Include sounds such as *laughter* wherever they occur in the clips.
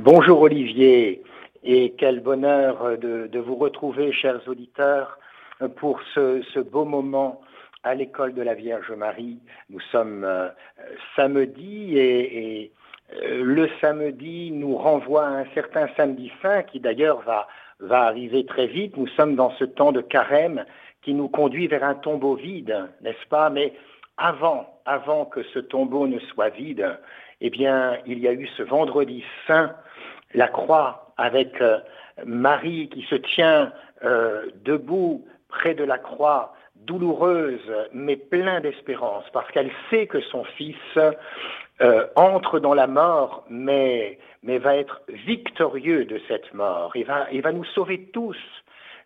Bonjour Olivier, et quel bonheur de, vous retrouver, chers auditeurs, pour ce, beau moment à l'école de la Vierge Marie. Nous sommes euh, samedi et, euh, le samedi nous renvoie à un certain samedi saint qui d'ailleurs va, va arriver très vite. Nous sommes dans ce temps de carême qui nous conduit vers un tombeau vide, n'est-ce pas? Mais avant, avant que ce tombeau ne soit vide, eh bien, il y a eu ce vendredi saint, la croix avec euh, Marie qui se tient euh, debout près de la croix, douloureuse mais plein d'espérance, parce qu'elle sait que son fils euh, entre dans la mort, mais, mais va être victorieux de cette mort. Il va, il va nous sauver tous,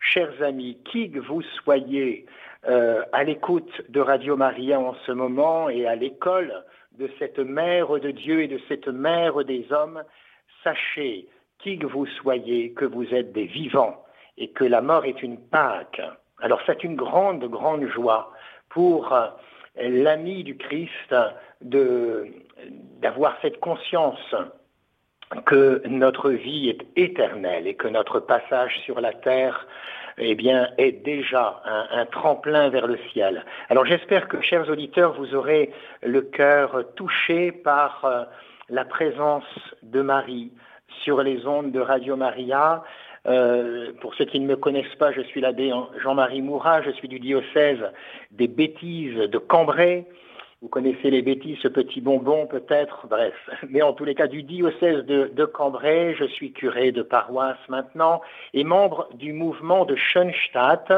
chers amis, qui que vous soyez à l'écoute de Radio Maria en ce moment et à l'école de cette mère de Dieu et de cette mère des hommes, sachez, qui que vous soyez, que vous êtes des vivants et que la mort est une Pâque. Alors c'est une grande, grande joie pour euh, l'ami du Christ d'avoir cette conscience que notre vie est éternelle et que notre passage sur la terre eh est déjà un, tremplin vers le ciel. Alors j'espère que, chers auditeurs, vous aurez le cœur touché par euh, la présence de Marie sur les ondes de Radio Maria. Euh, pour ceux qui ne me connaissent pas, je suis l'abbé Jean-Marie Mourat, je suis du diocèse des bêtises de Cambrai. Vous connaissez les bêtises, ce petit bonbon peut-être, bref. Mais en tous les cas, du diocèse de, Cambrai, je suis curé de paroisse maintenant et membre du mouvement de Schoenstatt,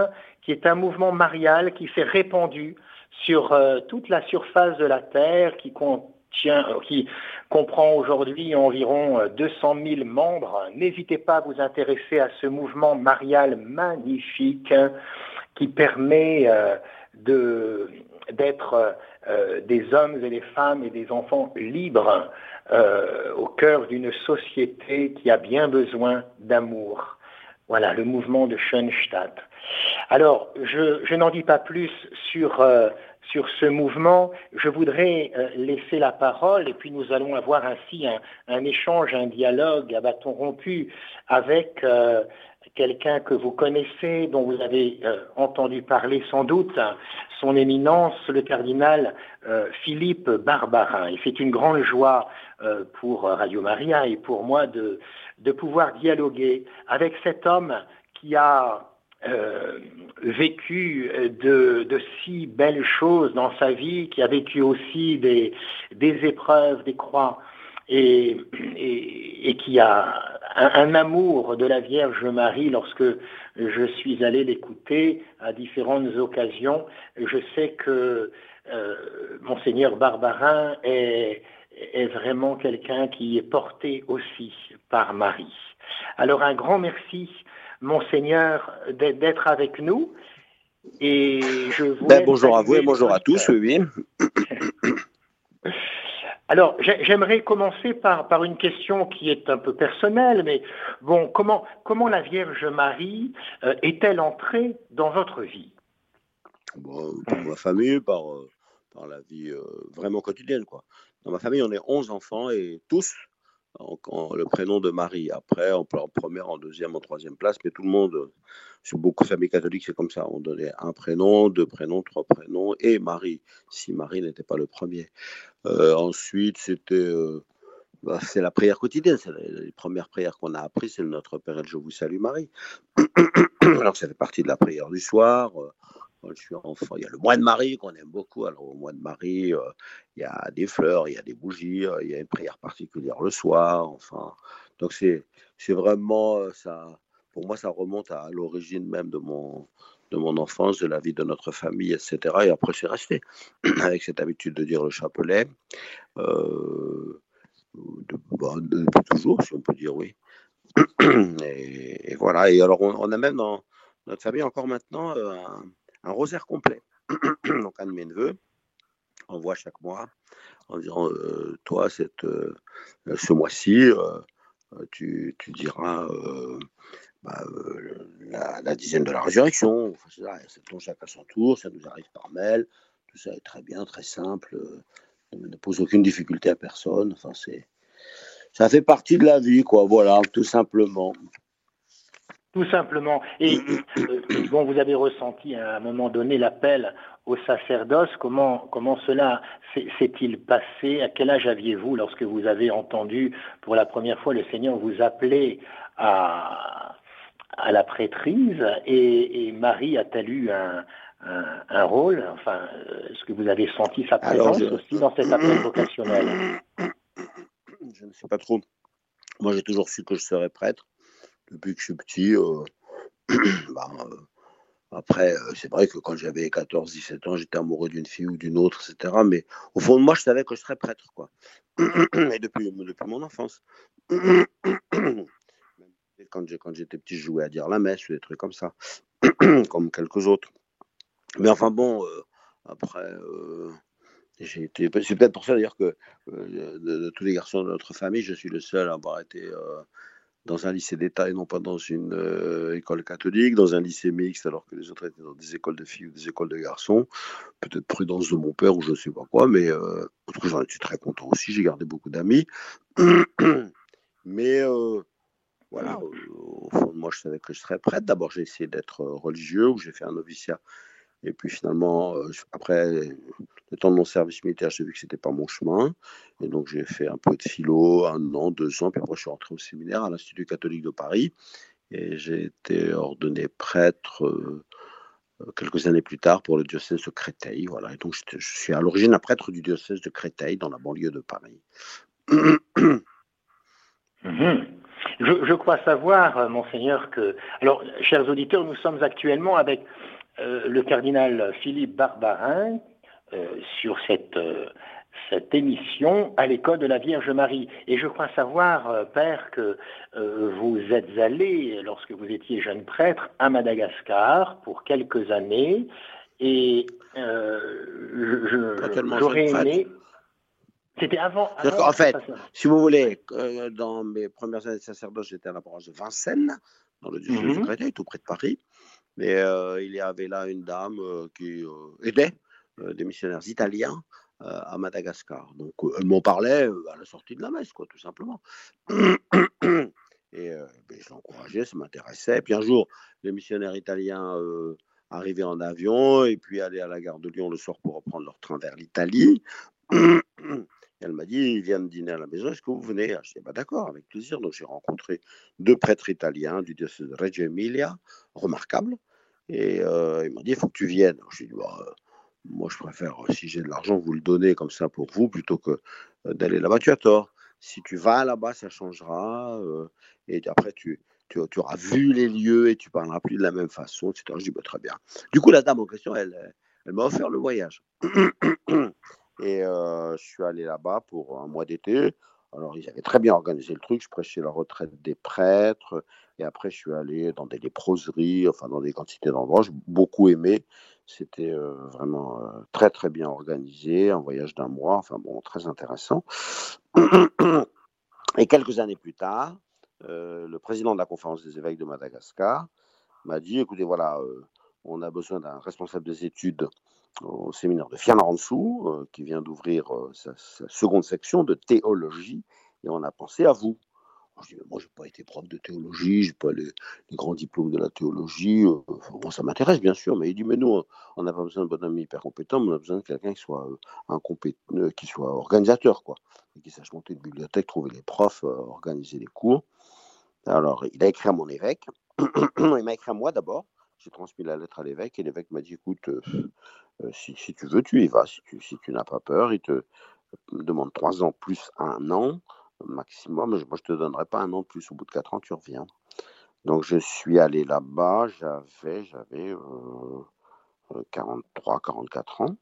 qui est un mouvement marial qui s'est répandu sur euh, toute la surface de la Terre, qui contient, euh, qui comprend aujourd'hui environ 200 euh, 000 membres. N'hésitez pas à vous intéresser à ce mouvement marial magnifique qui permet de d'être euh, des hommes et des femmes et des enfants libres euh, au cœur d'une société qui a bien besoin d'amour. Voilà, le mouvement de Schoenstatt. Alors, je, n'en dis pas plus sur, euh, sur ce mouvement. Je voudrais laisser la parole et puis nous allons avoir ainsi un, échange, un dialogue à bâton rompu avec quelqu'un que vous connaissez, dont vous avez euh, entendu parler sans doute, son éminence, le cardinal euh, Philippe Barbarin. Et c'est une grande joie euh, pour Radio Maria et pour moi de, de pouvoir dialoguer avec cet homme qui a vécu de, de, si belles choses dans sa vie, qui a vécu aussi des, des épreuves, des croix, et, et, qui a un, amour de la Vierge Marie lorsque je suis allé l'écouter à différentes occasions. Je sais que euh, monseigneur Barbarin est, est vraiment quelqu'un qui est porté aussi par Marie. Alors un grand merci, monseigneur, d'être avec nous. Et je ben, bonjour à vous et bonjour à tous, oui. *coughs* Alors, j'aimerais commencer par, par une question qui est un peu personnelle, mais bon, comment, comment la Vierge Marie euh, est-elle entrée dans votre vie? Bon, Par ma famille, par, euh, par la vie euh, vraiment quotidienne. Quoi. Dans ma famille, on est 11 enfants et tous le prénom de Marie. Après, on peut en première, en deuxième, en troisième place, mais tout le monde, sur beaucoup de familles catholiques, c'est comme ça. On donnait un prénom, deux prénoms, trois prénoms et Marie, si Marie n'était pas le premier. Euh, ensuite, c'était. Euh, bah, c'est la prière quotidienne, c'est les, premières prières qu'on a apprises, c'est Notre Père et je vous salue Marie. *clears throat* Alors ça fait partie de la prière du soir. Euh, je suis enfant, il y a le mois de Marie qu'on aime beaucoup. Alors au mois de Marie, il y a des fleurs, il y a des bougies, il y a une prière particulière le soir. Enfin, donc c'est vraiment ça. Pour moi, ça remonte à l'origine même de mon de mon enfance, de la vie de notre famille, etc. Et après, c'est resté *clears throat* avec cette habitude de dire le chapelet. Euh, bah, toujours, si on peut dire oui. *clears throat* Et, voilà. Et alors, on, a même dans notre famille encore maintenant euh, rosaire complet. *clears throat* Donc, un de mes neveux envoie chaque mois en disant euh, Toi, cette, ce mois-ci, tu, tu, diras bah, euh, la, dizaine de la résurrection. ça, tombe chacun son tour, ça nous arrive par mail. Tout ça est très bien, très simple, euh, ne pose aucune difficulté à personne. Enfin, c'est ça fait partie de la vie, quoi. Voilà, tout simplement. Tout simplement. Et euh, bon, vous avez ressenti à un moment donné l'appel au sacerdoce. Comment, comment cela s'est-il passé? À quel âge aviez-vous lorsque vous avez entendu pour la première fois le Seigneur vous appeler à, à la prêtrise? Et, Marie a-t-elle eu un, un, rôle? Enfin, est-ce que vous avez senti sa présence aussi dans cet appel vocationnel? *coughs* Je ne sais pas trop. Moi, j'ai toujours su que je serais prêtre depuis que je suis petit. Euh, *clears throat* bah, euh, après, euh, c'est vrai que quand j'avais 14-17 ans, j'étais amoureux d'une fille ou d'une autre, etc. Mais au fond de moi, je savais que je serais prêtre, quoi. *clears throat* Et depuis, depuis mon enfance. *clears throat* quand j'étais petit, je jouais à dire la messe ou des trucs comme ça, comme quelques autres. Mais enfin bon, après, j'ai été. C'est peut-être pour ça d'ailleurs que de, tous les garçons de notre famille, je suis le seul à avoir été dans un lycée d'État et non pas dans une euh, école catholique, dans un lycée mixte alors que les autres étaient dans des écoles de filles ou des écoles de garçons. Peut-être prudence de mon père ou je ne sais pas quoi, mais euh, j'en étais très content aussi, j'ai gardé beaucoup d'amis. *clears throat* mais euh, voilà, au fond de moi je savais que je serais prête. D'abord j'ai essayé d'être religieux, où j'ai fait un noviciat et puis finalement, euh, après le temps de mon service militaire, j'ai vu que ce n'était pas mon chemin. Et donc j'ai fait un peu de philo, un an, deux ans. Puis après, je suis rentré au séminaire à l'Institut catholique de Paris. Et j'ai été ordonné prêtre euh, quelques années plus tard pour le diocèse de Créteil. Voilà. Et donc je, suis à l'origine un prêtre du diocèse de Créteil, dans la banlieue de Paris. *coughs* Mhm. Je, crois savoir, monseigneur, que... Alors, chers auditeurs, nous sommes actuellement avec euh, le cardinal Philippe Barbarin euh, sur cette, euh, cette émission à l'école de la Vierge Marie. Et je crois savoir, Père, que vous êtes allé, lorsque vous étiez jeune prêtre, à Madagascar pour quelques années. Et j'aurais aimé... C'était avant. en fait, si vous voulez, dans mes premières années de sacerdoce, j'étais à la branche de Vincennes, dans le diocèse de mhm. Créteil, tout près de Paris. Mais euh, il y avait là une dame euh, qui euh, aidait des missionnaires italiens à Madagascar. Donc, elle m'en parlait à la sortie de la messe, quoi, tout simplement. Et ben, je l'encourageais, ça m'intéressait. Puis un jour, les missionnaires italiens arrivaient en avion et puis allaient à la gare de Lyon le soir pour reprendre leur train vers l'Italie. Elle m'a dit, ils viennent dîner à la maison, est-ce que vous venez? Je dis, bah, d'accord, avec plaisir. Donc j'ai rencontré deux prêtres italiens du diocèse de Reggio Emilia, remarquables. Et euh, il m'a dit, il faut que tu viennes. Je lui ai dit, moi je préfère, euh, si j'ai de l'argent, vous le donner comme ça pour vous, plutôt que euh, d'aller là-bas. Tu as tort. Si tu vas là-bas, ça changera. et après, tu, auras vu les lieux et tu parleras plus de la même façon, etc. Je dis, bah, très bien. Du coup, la dame en question, elle m'a offert le voyage. *clears throat* Et je suis allé là-bas pour un mois d'été. Alors, ils avaient très bien organisé le truc. Je prêchais la retraite des prêtres. Et après, je suis allé dans des léproseries, enfin, dans des quantités d'endroits. J'ai beaucoup aimé. C'était vraiment très, très bien organisé. Un voyage d'un mois. Enfin, bon, très intéressant. *clears throat* Et quelques années plus tard, le président de la conférence des évêques de Madagascar m'a dit écoutez, voilà, on a besoin d'un responsable des études au séminaire de Fianarantsoa, euh, qui vient d'ouvrir euh, sa, seconde section de théologie, et on a pensé à vous. je dis, moi, je n'ai pas été prof de théologie, je n'ai pas les, grands diplômes de la théologie. Euh, ça m'intéresse, bien sûr, mais il dit, mais nous, on n'a pas besoin de bonhomme hyper compétent, mais on a besoin de quelqu'un qui soit, un qui soit organisateur, quoi, et qui sache monter une bibliothèque, trouver les profs, organiser les cours. Alors, il a écrit à mon évêque, *clears throat* il m'a écrit à moi d'abord, j'ai transmis la lettre à l'évêque, et l'évêque m'a dit, écoute, euh, si, tu veux, tu y vas. Si tu, si tu n'as pas peur, il te demande trois ans plus un an maximum. Moi, je ne te donnerai pas un an de plus. Au bout de quatre ans, tu reviens. Donc, je suis allé là-bas. J'avais, j'avais 43, euh, 44 euh, ans.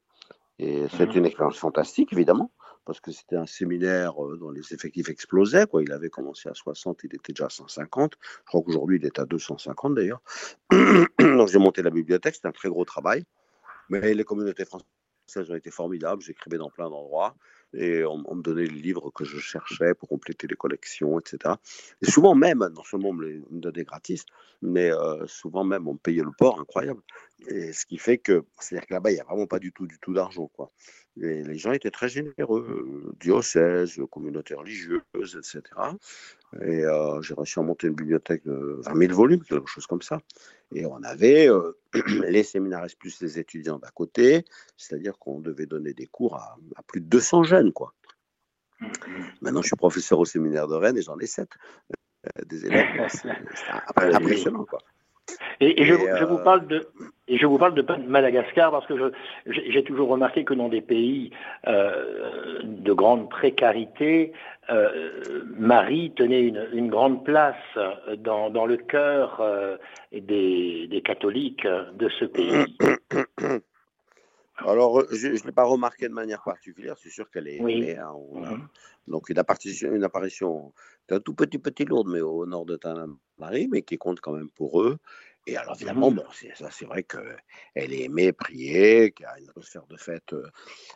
Et c'est mmh une expérience fantastique, évidemment, parce que c'était un séminaire dont les effectifs explosaient. Il avait commencé à 60, il était déjà à 150. Je crois qu'aujourd'hui, il est à 250 d'ailleurs. *clears throat* Donc, j'ai monté la bibliothèque. C'était un très gros travail. Mais les communautés françaises ont été formidables. J'écrivais dans plein d'endroits et on, me donnait les livres que je cherchais pour compléter les collections, etc. Et souvent même, non seulement on me les donnait gratis, mais euh, souvent même on me payait le port, incroyable. Et ce qui fait que, c'est-à-dire que là-bas, il n'y a vraiment pas du tout, du tout d'argent, quoi. Les gens étaient très généreux, euh, diocèses, communautés religieuses, etc. Et euh, j'ai réussi à monter une bibliothèque de 20 000 volumes, quelque chose comme ça. Et on avait euh, *clears throat* les séminaristes plus les étudiants d'à côté, c'est-à-dire qu'on devait donner des cours à, plus de 200 jeunes, quoi. Maintenant, je suis professeur au séminaire de Rennes et j'en ai 7 des élèves. *laughs* C'est impressionnant, quoi. Et, je, vous parle de, et je vous parle de Madagascar parce que j'ai toujours remarqué que dans des pays euh, de grande précarité, euh, Marie tenait une, grande place dans, le cœur des, des, catholiques de ce pays. *coughs* Alors, je ne l'ai pas remarqué de manière particulière, c'est sûr qu'elle est oui. Hein, mhm. Donc, une apparition, une apparition d'un tout petit, petit lourde, mais au nord de Tanamari, mais qui compte quand même pour eux. Et alors, évidemment, bon, c'est, ça, c'est vrai qu'elle est aimée, priée, qu'il y a une atmosphère de fête euh,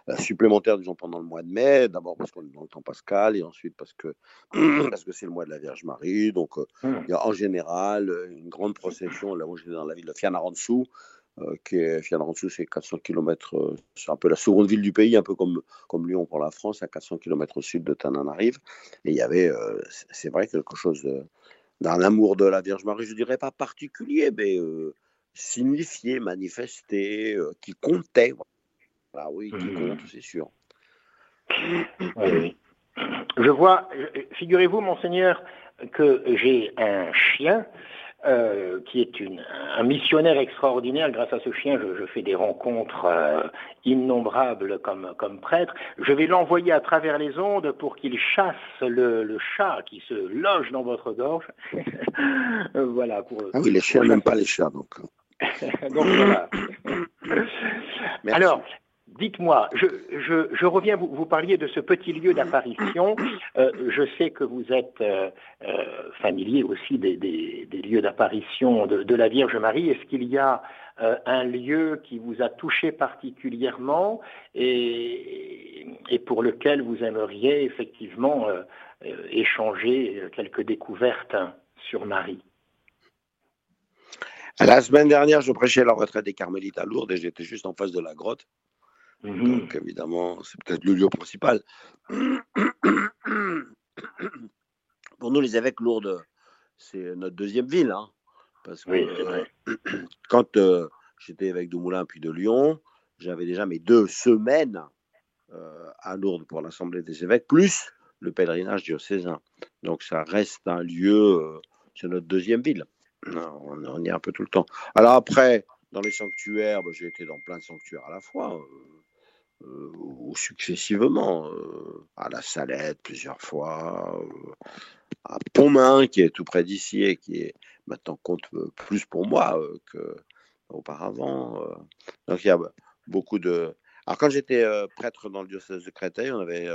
euh, supplémentaire, disons, pendant le mois de mai. D'abord parce qu'on est dans le temps pascal, et ensuite parce que, *clears throat* parce que c'est le mois de la Vierge Marie. Donc, euh, mmh. il y a en général une grande procession. Là où j'étais dans la ville de Fianarantsu, qui est Fianarantsu, c'est 400 km, c'est un peu la seconde ville du pays, un peu comme, comme Lyon pour la France, à 400 km au sud de Tananarive. Et il y avait, c'est vrai, quelque chose de d'un amour de la Vierge Marie, je dirais pas particulier, mais euh, signifié, manifesté, euh, qui comptait. Ah oui, qui mmh. compte, c'est sûr. Je vois, figurez-vous, monseigneur, que j'ai un chien euh, qui est un missionnaire extraordinaire. Grâce à ce chien, je, fais des rencontres euh, innombrables comme, comme prêtre. Je vais l'envoyer à travers les ondes pour qu'il chasse le, chat qui se loge dans votre gorge. *laughs* voilà. Pour, ah oui, les chiens n'aiment pas les chats, donc. *laughs* donc voilà. Alors, Dites-moi, je, reviens, vous, parliez de ce petit lieu d'apparition. Euh, je sais que vous êtes euh, euh, familier aussi des, lieux d'apparition de, la Vierge Marie. Est-ce qu'il y a un lieu qui vous a touché particulièrement et, pour lequel vous aimeriez effectivement échanger quelques découvertes sur Marie? La semaine dernière, je prêchais la retraite des Carmélites à Lourdes et j'étais juste en face de la grotte. Mhm. Donc évidemment, c'est peut-être le lieu principal. *clears throat* Pour nous, les évêques lourdes, c'est notre deuxième ville. Hein, parce que euh, *clears throat* quand euh, j'étais évêque de Moulins puis de Lyon, j'avais déjà mes deux semaines euh, à Lourdes pour l'Assemblée des évêques, plus le pèlerinage diocésain. Donc ça reste un lieu, c'est notre deuxième ville. On, on, y est un peu tout le temps. Alors après, dans les sanctuaires, bah, j'ai été dans plein de sanctuaires à la fois. Euh, ou successivement, euh, à la Salette plusieurs fois, euh, à Pontmain qui est tout près d'ici et qui maintenant compte plus pour moi qu'auparavant. Donc il y a beaucoup de. Alors quand j'étais prêtre dans le diocèse de Créteil, on avait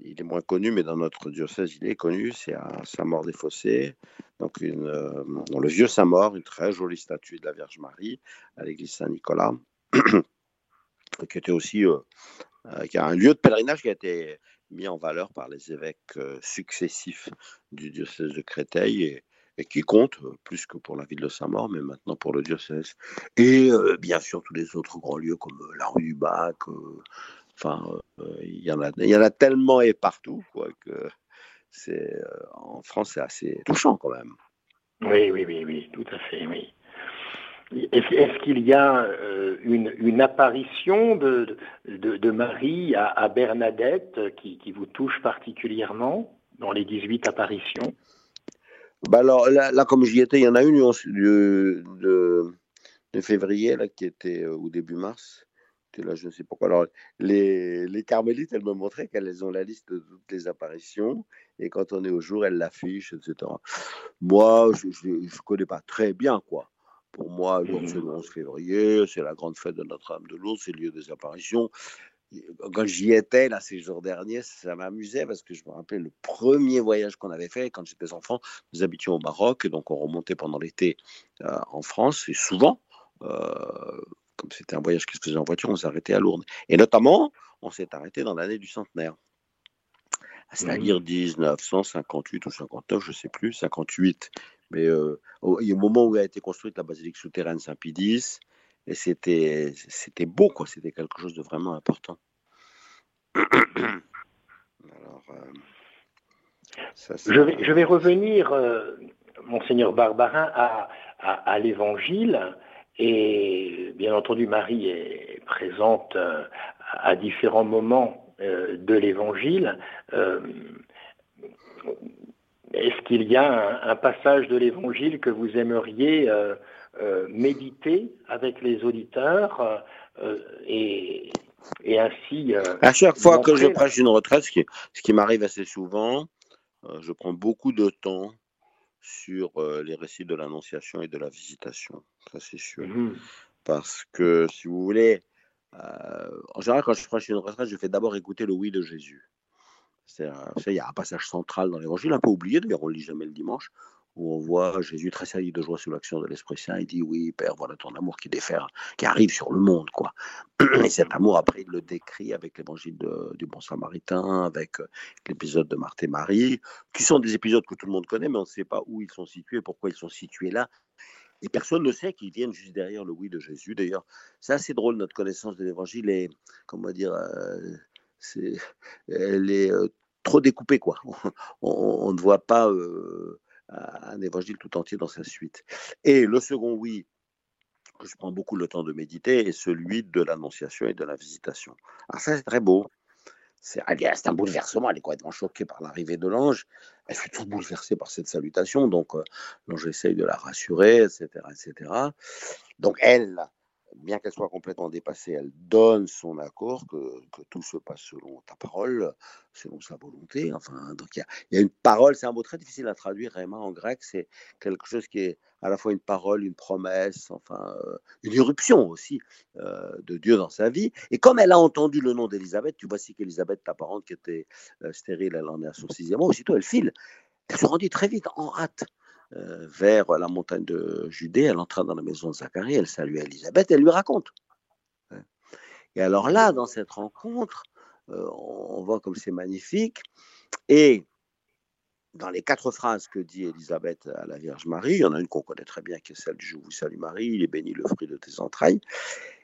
il est moins connu, mais dans notre diocèse, il est connu, c'est à Saint-Maur-des-Fossés, donc une, dans le vieux Saint-Maur, une très jolie statue de la Vierge Marie à l'église Saint-Nicolas. *clears throat* qui était aussi euh, euh, qui a un lieu de pèlerinage qui a été mis en valeur par les évêques euh, successifs du diocèse de Créteil et, qui compte plus que pour la ville de Saint-Maur, mais maintenant pour le diocèse. Et bien sûr tous les autres grands lieux comme la rue du Bac. enfin, il y en y en a tellement et partout quoi que c'est en France c'est assez touchant quand même. Oui, oui, oui, oui, tout à fait, oui. Est-ce qu'il y a euh, une, apparition de, Marie à, Bernadette qui, vous touche particulièrement dans les 18 apparitions? Bah alors là, comme j'y étais, il y en a une de, de, février là, qui était euh, au début mars. Là, je ne sais pourquoi. Alors, les, les carmélites, elles me montraient qu'elles ont la liste de toutes les apparitions. Et quand on est au jour, elles l'affichent, etc. Moi, je ne connais pas très bien, quoi. Pour moi, c'est le 11 février, c'est la grande fête de Notre-Dame de Lourdes, c'est le lieu des apparitions. Quand j'y étais, là, ces jours derniers, ça m'amusait parce que je me rappelais le premier voyage qu'on avait fait quand j'étais enfant. Nous habitions au Maroc, donc on remontait pendant l'été euh, en France, et souvent, euh, comme c'était un voyage qui se faisait en voiture, on s'arrêtait à Lourdes. Et notamment, on s'est arrêté dans l'année du centenaire c'est-à-dire 1958 ou 59, je ne sais plus, 58. Mais euh, il y a un moment où a été construite la basilique souterraine Saint-Pie X, et c'était, c'était beau, quoi. C'était quelque chose de vraiment important. *coughs* Alors, je, vais, je, vais, revenir, monseigneur Barbarin, à, à, l'évangile. Et bien entendu, Marie est présente à différents moments de l'évangile. Est-ce qu'il y a un, passage de l'évangile que vous aimeriez euh, euh, méditer avec les auditeurs euh, et, ainsi. à chaque fois que je prêche une retraite, ce qui, m'arrive assez souvent, je prends beaucoup de temps sur les récits de l'Annonciation et de la Visitation. Ça, c'est sûr. Mhm. Parce que, si vous voulez, en général, quand je prêche une retraite, je fais d'abord écouter le oui de Jésus. Il y a un passage central dans l'évangile, un peu oublié, d'ailleurs on ne lit jamais le dimanche, où on voit Jésus très de joie sous l'action de l'Esprit Saint. Il dit Oui, Père, voilà ton amour qui défère, qui arrive sur le monde. quoi. *clears throat* Et cet amour, après, il le décrit avec l'évangile du Bon Samaritain, avec euh, l'épisode de Marthe et Marie, qui sont des épisodes que tout le monde connaît, mais on ne sait pas où ils sont situés, pourquoi ils sont situés là. Et personne ne sait qu'ils viennent juste derrière le oui de Jésus. D'ailleurs, c'est assez drôle, notre connaissance de l'évangile est, comment dire, euh, elle est euh, trop découpée, quoi. *laughs* On, ne voit pas euh, un évangile tout entier dans sa suite. Et le second oui, que je prends beaucoup le temps de méditer, est celui de l'annonciation et de la visitation. Alors ça, c'est très beau. C'est un bouleversement, elle est complètement choquée par l'arrivée de l'ange. Elle fait tout bouleversée par cette salutation, donc euh, l'ange essaye de la rassurer, etc., etc. Donc elle, bien qu'elle soit complètement dépassée, elle donne son accord que, tout se passe selon ta parole, selon sa volonté. Enfin, donc il y, a, une parole, c'est un mot très difficile à traduire, vraiment en grec, c'est quelque chose qui est à la fois une parole, une promesse, enfin euh, une irruption aussi euh, de Dieu dans sa vie. Et comme elle a entendu le nom d'Élisabeth, tu vois si qu'Élisabeth, ta parente qui était euh, stérile, elle en est à son aussitôt elle file. Elle se rendit très vite, en hâte. Euh, vers la montagne de Judée. Elle entra dans la maison de Zacharie, elle salue Elisabeth, elle lui raconte. Et alors là, dans cette rencontre, euh, on voit comme c'est magnifique. Et dans les quatre phrases que dit Elisabeth à la Vierge Marie, il y en a une qu'on connaît très bien, qui est celle du Je vous salue Marie, il est béni le fruit de tes entrailles.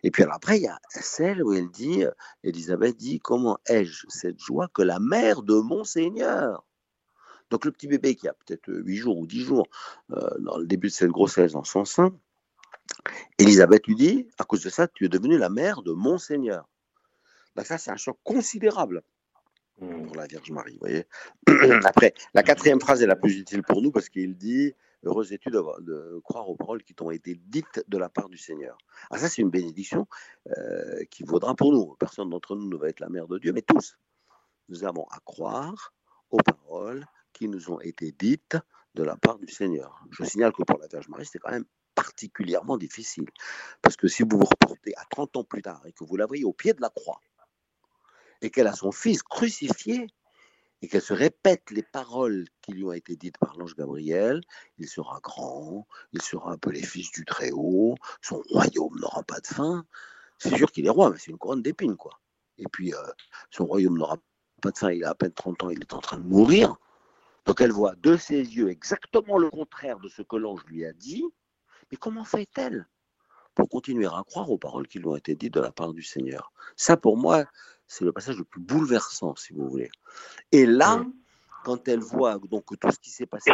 Et puis alors après, il y a celle où elle dit, Elisabeth dit, comment ai-je cette joie que la mère de mon Seigneur? Donc le petit bébé qui a peut-être 8 jours ou 10 jours euh, dans le début de cette grossesse dans son sein, Elisabeth lui dit, à cause de ça, tu es devenue la mère de mon Seigneur. Ça, c'est un choc considérable mmh. pour la Vierge Marie. Vous voyez *clears throat* Après, la quatrième phrase est la plus utile pour nous parce qu'il dit Heureuse es-tu de, croire aux paroles qui t'ont été dites de la part du Seigneur. Ah, ça, c'est une bénédiction euh, qui vaudra pour nous. Personne d'entre nous ne va être la mère de Dieu, mais tous. Nous avons à croire aux paroles qui nous ont été dites de la part du Seigneur. Je signale que pour la Vierge Marie, c'était quand même particulièrement difficile. Parce que si vous vous reportez à 30 ans plus tard et que vous la voyez au pied de la croix, et qu'elle a son fils crucifié, et qu'elle se répète les paroles qui lui ont été dites par l'ange Gabriel, il sera grand, il sera un peu les fils du Très-Haut, son royaume n'aura pas de fin. C'est sûr qu'il est roi, mais c'est une couronne d'épines, quoi. Et puis, euh, son royaume n'aura pas de fin, il a à peine 30 ans, il est en train de mourir. Donc elle voit de ses yeux exactement le contraire de ce que l'ange lui a dit. Mais comment fait-elle pour continuer à croire aux paroles qui lui ont été dites de la part du Seigneur? Ça, pour moi, c'est le passage le plus bouleversant, si vous voulez. Et là, quand elle voit donc que tout ce qui s'est passé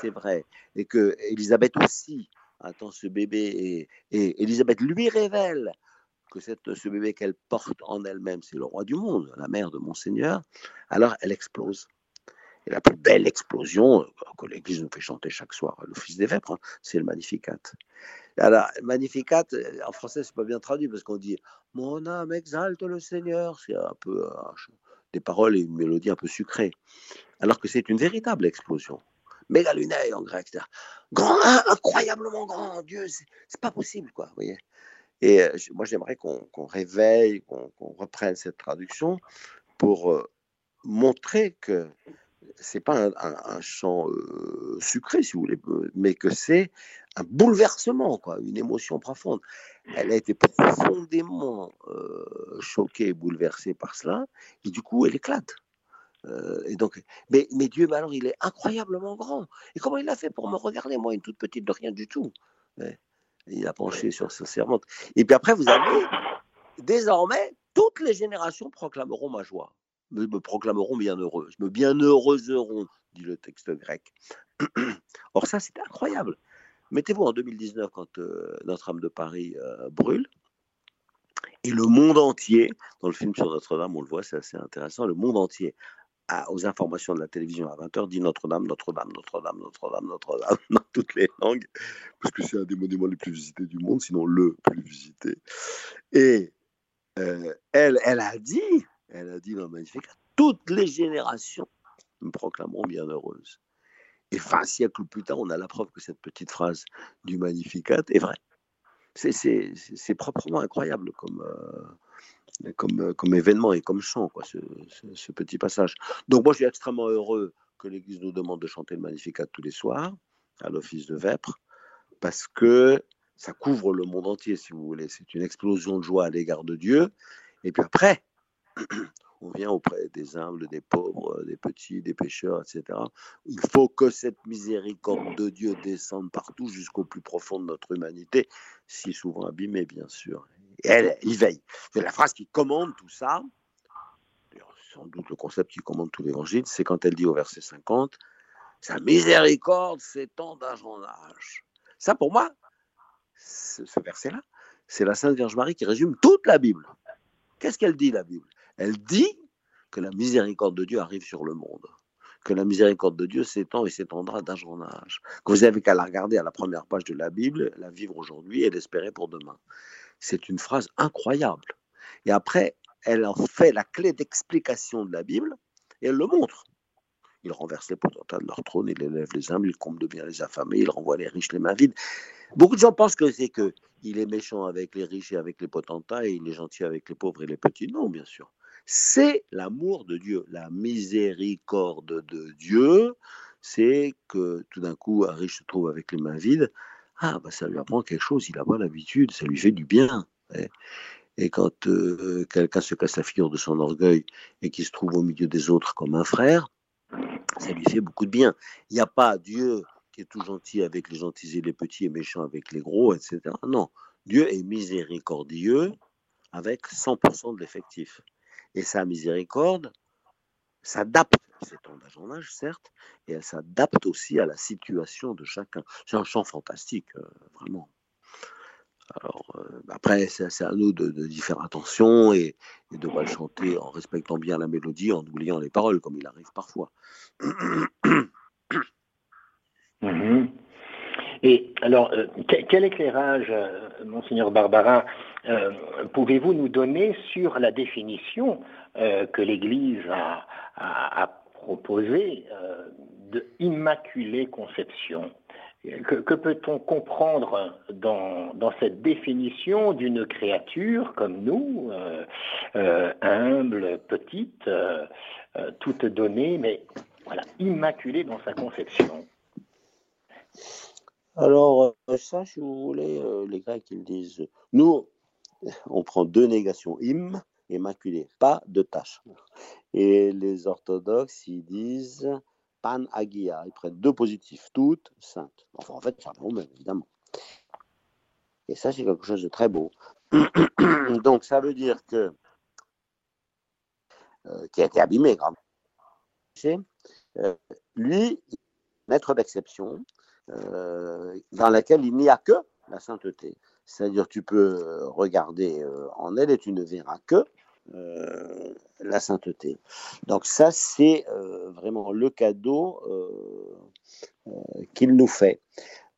c'est vrai, et que Elisabeth aussi attend ce bébé, et, et Elisabeth lui révèle que cette, ce bébé qu'elle porte en elle-même, c'est le roi du monde, la mère de mon Seigneur, alors elle explose. Et la plus belle explosion euh, que l'Église nous fait chanter chaque soir, l'Office des Vêpres, hein, c'est le Magnificat. Alors, Magnificat, euh, en français, c'est pas bien traduit parce qu'on dit Mon âme exalte le Seigneur. C'est un peu euh, des paroles et une mélodie un peu sucrée. Alors que c'est une véritable explosion. Mégalunae en grec, c'est-à-dire grand, incroyablement grand, Dieu, c'est pas possible, quoi, vous voyez. Et moi, j'aimerais qu'on réveille, qu'on reprenne cette traduction pour montrer que c'est pas un, chant sucré, si vous voulez, mais que c'est un bouleversement, quoi, une émotion profonde. Elle a été profondément choquée et bouleversée par cela, et du coup, elle éclate. et donc, mais, mais Dieu, alors, il est incroyablement grand. Et comment il a fait pour me regarder, moi, une toute petite de rien du tout? Il a penché sur sa servante. Et puis après, vous avez, désormais, toutes les générations proclameront ma joie, me, proclameront bienheureuse, me bienheureuseront, dit le texte grec. *clears throat* Or ça, c'est incroyable. Mettez-vous en 2019 quand euh, Notre-Dame de Paris euh, brûle. Et le monde entier, dans le film sur Notre-Dame, on le voit, c'est assez intéressant, le monde entier aux informations de la télévision à 20h dit Notre-Dame, Notre-Dame, Notre-Dame, Notre-Dame, Notre-Dame, *laughs* dans toutes les langues, parce que c'est un des monuments les plus visités du monde, sinon le plus visité. Et euh, elle, elle a dit, elle a dit dans le Magnificat, toutes les générations me proclameront bienheureuse. Et 20 siècles plus tard, on a la preuve que cette petite phrase du Magnificat est vraie. C'est proprement incroyable comme, euh, euh, comme événement et comme chant, quoi, ce, petit passage. Donc moi, je suis extrêmement heureux que l'Église nous demande de chanter le Magnificat tous les soirs à l'office de Vêpres, parce que ça couvre le monde entier, si vous voulez. C'est une explosion de joie à l'égard de Dieu. Et puis après, on vient auprès des humbles, des pauvres, des petits, des pécheurs, etc. Il faut que cette miséricorde de Dieu descende partout jusqu'au plus profond de notre humanité, si souvent abîmée, bien sûr. Et elle, il veille. C'est la phrase qui commande tout ça. Sans doute le concept qui commande tout l'évangile, c'est quand elle dit au verset 50, Sa miséricorde s'étend d'âge en âge. Ça, pour moi, ce verset-là, c'est la Sainte Vierge Marie qui résume toute la Bible. Qu'est-ce qu'elle dit, la Bible? Elle dit que la miséricorde de Dieu arrive sur le monde, que la miséricorde de Dieu s'étend et s'étendra d'âge en âge, que vous avez qu'à la regarder à la première page de la Bible, la vivre aujourd'hui et l'espérer pour demain. C'est une phrase incroyable. Et après, elle en fait la clé d'explication de la Bible et elle le montre. Il renverse les potentats de leur trône, il élève les humbles, il comble de bien les affamés, il renvoie les riches les mains vides. Beaucoup de gens pensent que c'est que il est méchant avec les riches et avec les potentats et il est gentil avec les pauvres et les petits. Non, bien sûr. C'est l'amour de Dieu, la miséricorde de Dieu. C'est que tout d'un coup, un riche se trouve avec les mains vides. Ah, bah, ça lui apprend quelque chose, il a pas l'habitude, ça lui fait du bien. Et quand euh, quelqu'un se casse la figure de son orgueil et qui se trouve au milieu des autres comme un frère, ça lui fait beaucoup de bien. Il n'y a pas Dieu qui est tout gentil avec les gentils et les petits et méchant avec les gros, etc. Non, Dieu est miséricordieux avec 100% de l'effectif. Et sa miséricorde s'adapte, c'est d'âge en âge, certes, et elle s'adapte aussi à la situation de chacun. C'est un chant fantastique, euh, vraiment. Alors, euh, après, c'est à nous de, y faire attention et, de le chanter en respectant bien la mélodie, en oubliant les paroles, comme il arrive parfois. *clears throat* Mhm. Et alors, euh, quel éclairage, euh, monseigneur Barbara, euh, pouvez-vous nous donner sur la définition que l'Église a, proposée de Immaculée Conception? Que, peut-on comprendre dans, dans, cette définition d'une créature comme nous, humble, petite, toute donnée, mais voilà, immaculée dans sa conception? Alors, euh, ça, si vous voulez, euh, les Grecs, ils disent, nous, on prend deux négations, im, immaculé, pas de tâche. Et les orthodoxes, ils disent pan agia, ils prennent deux positifs, toutes saintes. Enfin, en fait, ça revient même, évidemment. Et ça, c'est quelque chose de très beau. *coughs* Donc, ça veut dire que, euh, qui a été abîmé, grave. Euh, lui, maître d'exception, euh, dans laquelle il n'y a que la sainteté. C'est-à-dire tu peux regarder euh, en elle et tu ne verras que euh, la sainteté. Donc ça, c'est vraiment le cadeau qu'il nous fait.